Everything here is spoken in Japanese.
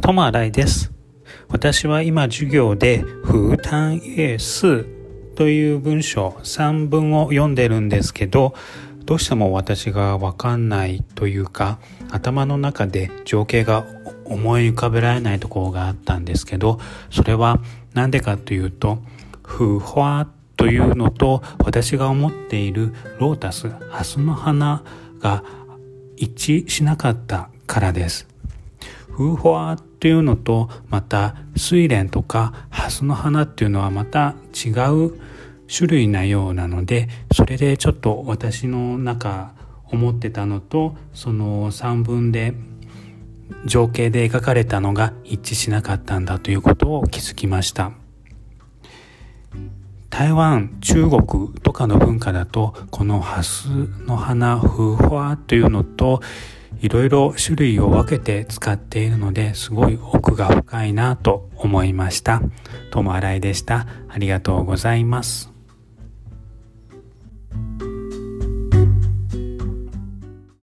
トマライです。私は今授業で、風単英数という文章3文を読んでるんですけど、どうしても私がわかんないというか、頭の中で情景が思い浮かべられないところがあったんですけど、それは何でかというと、風花というのと私が思っているロータス、ハスの花が一致しなかったからです。風花っていうのとまた睡蓮とか蓮の花っていうのはまた違う種類なようなのでそれでちょっと私の中思ってたのとその三文で情景で描かれたのが一致しなかったんだということを気づきました。台湾中国とかの文化だとこの蓮の花風花というのといろいろ種類を分けて使っているのですごい奥が深いなと思いました。ともあらいでした。ありがとうございます。